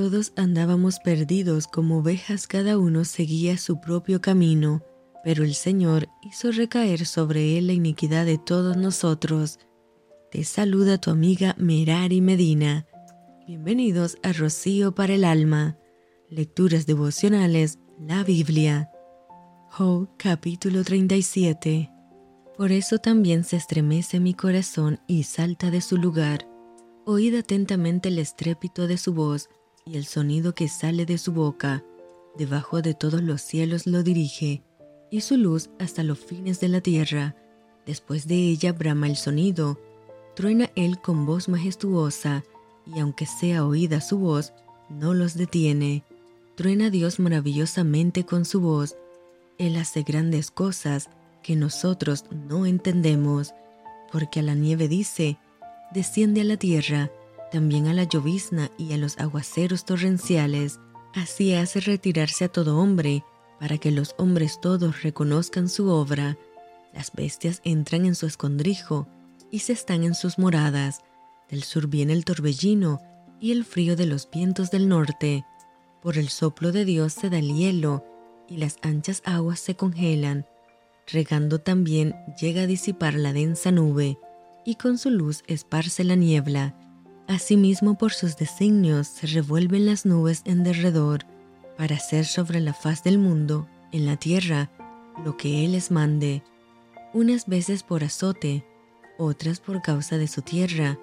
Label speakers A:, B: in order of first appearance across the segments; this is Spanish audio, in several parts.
A: Todos andábamos perdidos como ovejas, cada uno seguía su propio camino, pero el Señor hizo recaer sobre él la iniquidad de todos nosotros. Te saluda tu amiga Merari Medina. Bienvenidos a Rocío para el Alma. Lecturas devocionales, la Biblia. Job capítulo 37. Por eso también se estremece mi corazón y salta de su lugar. Oíd atentamente el estrépito de su voz y el sonido que sale de su boca. Debajo de todos los cielos lo dirige, y su luz hasta los fines de la tierra. Después de ella brama el sonido, truena él con voz majestuosa, y aunque sea oída su voz, no los detiene. Truena Dios maravillosamente con su voz. Él hace grandes cosas que nosotros no entendemos, porque a la nieve dice, desciende a la tierra, también a la llovizna y a los aguaceros torrenciales. Así hace retirarse a todo hombre, para que los hombres todos reconozcan su obra. Las bestias entran en su escondrijo y se están en sus moradas. Del sur viene el torbellino y el frío de los vientos del norte. Por el soplo de Dios se da el hielo y las anchas aguas se congelan. Regando también llega a disipar la densa nube y con su luz esparce la niebla. Asimismo por sus designios se revuelven las nubes en derredor para hacer sobre la faz del mundo, en la tierra, lo que Él les mande, unas veces por azote, otras por causa de su tierra,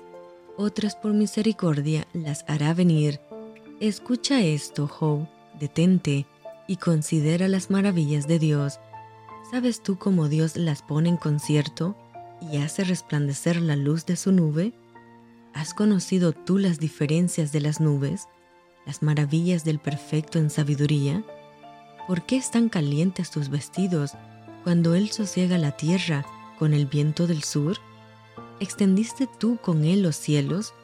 A: otras por misericordia las hará venir. Escucha esto, Job, detente y considera las maravillas de Dios. ¿Sabes tú cómo Dios las pone en concierto y hace resplandecer la luz de su nube? ¿Has conocido tú las diferencias de las nubes, las maravillas del perfecto en sabiduría? ¿Por qué están calientes tus vestidos cuando Él sosiega la tierra con el viento del sur? ¿Extendiste tú con él los cielos,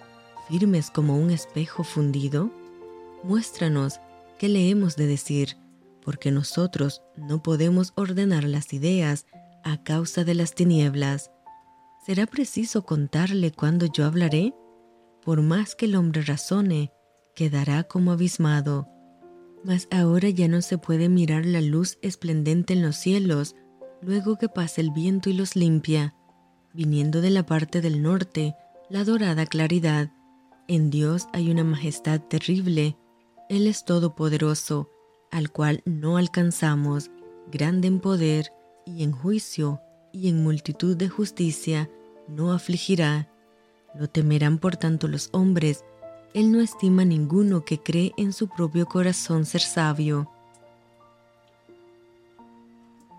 A: firmes como un espejo fundido? Muéstranos qué le hemos de decir, porque nosotros no podemos ordenar las ideas a causa de las tinieblas. ¿Será preciso contarle cuándo yo hablaré? Por más que el hombre razone, quedará como abismado. Mas ahora ya no se puede mirar la luz esplendente en los cielos, luego que pasa el viento y los limpia viniendo de la parte del norte, la dorada claridad. En Dios hay una majestad terrible. Él es todopoderoso, al cual no alcanzamos, grande en poder y en juicio y en multitud de justicia, no afligirá. Lo temerán por tanto los hombres. Él no estima ninguno que cree en su propio corazón ser sabio.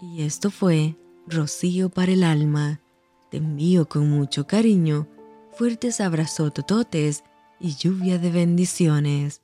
A: Y esto fue Rocío para el alma te envío con mucho cariño, fuertes abrazos tototes y lluvia de bendiciones.